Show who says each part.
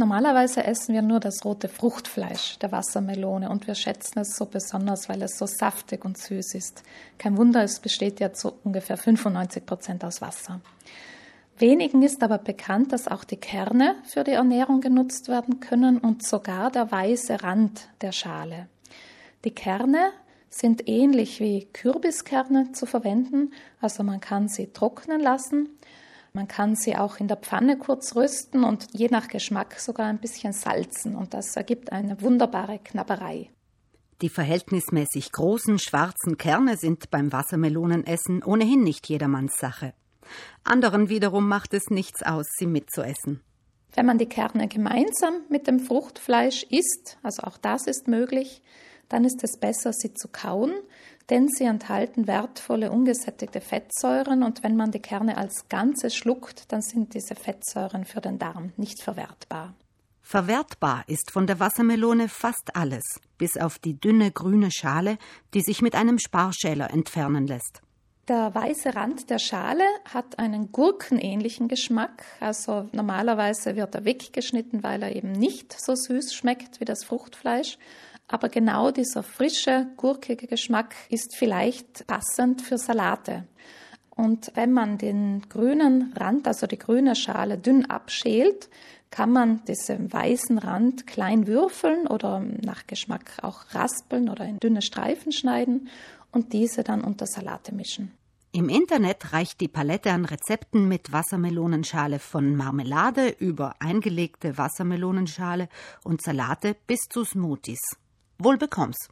Speaker 1: Normalerweise essen wir nur das rote Fruchtfleisch der Wassermelone und wir schätzen es so besonders, weil es so saftig und süß ist. Kein Wunder, es besteht ja zu ungefähr 95 Prozent aus Wasser. Wenigen ist aber bekannt, dass auch die Kerne für die Ernährung genutzt werden können und sogar der weiße Rand der Schale. Die Kerne sind ähnlich wie Kürbiskerne zu verwenden, also man kann sie trocknen lassen man kann sie auch in der Pfanne kurz rösten und je nach Geschmack sogar ein bisschen salzen und das ergibt eine wunderbare Knabberei.
Speaker 2: Die verhältnismäßig großen schwarzen Kerne sind beim Wassermelonenessen ohnehin nicht jedermanns Sache. Anderen wiederum macht es nichts aus, sie mitzuessen.
Speaker 1: Wenn man die Kerne gemeinsam mit dem Fruchtfleisch isst, also auch das ist möglich, dann ist es besser, sie zu kauen, denn sie enthalten wertvolle ungesättigte Fettsäuren und wenn man die Kerne als Ganzes schluckt, dann sind diese Fettsäuren für den Darm nicht verwertbar.
Speaker 2: Verwertbar ist von der Wassermelone fast alles, bis auf die dünne grüne Schale, die sich mit einem Sparschäler entfernen lässt.
Speaker 1: Der weiße Rand der Schale hat einen gurkenähnlichen Geschmack. Also normalerweise wird er weggeschnitten, weil er eben nicht so süß schmeckt wie das Fruchtfleisch. Aber genau dieser frische, gurkige Geschmack ist vielleicht passend für Salate. Und wenn man den grünen Rand, also die grüne Schale, dünn abschält, kann man diesen weißen Rand klein würfeln oder nach Geschmack auch raspeln oder in dünne Streifen schneiden und diese dann unter Salate mischen.
Speaker 2: Im Internet reicht die Palette an Rezepten mit Wassermelonenschale von Marmelade über eingelegte Wassermelonenschale und Salate bis zu Smoothies. Wohl bekomm's.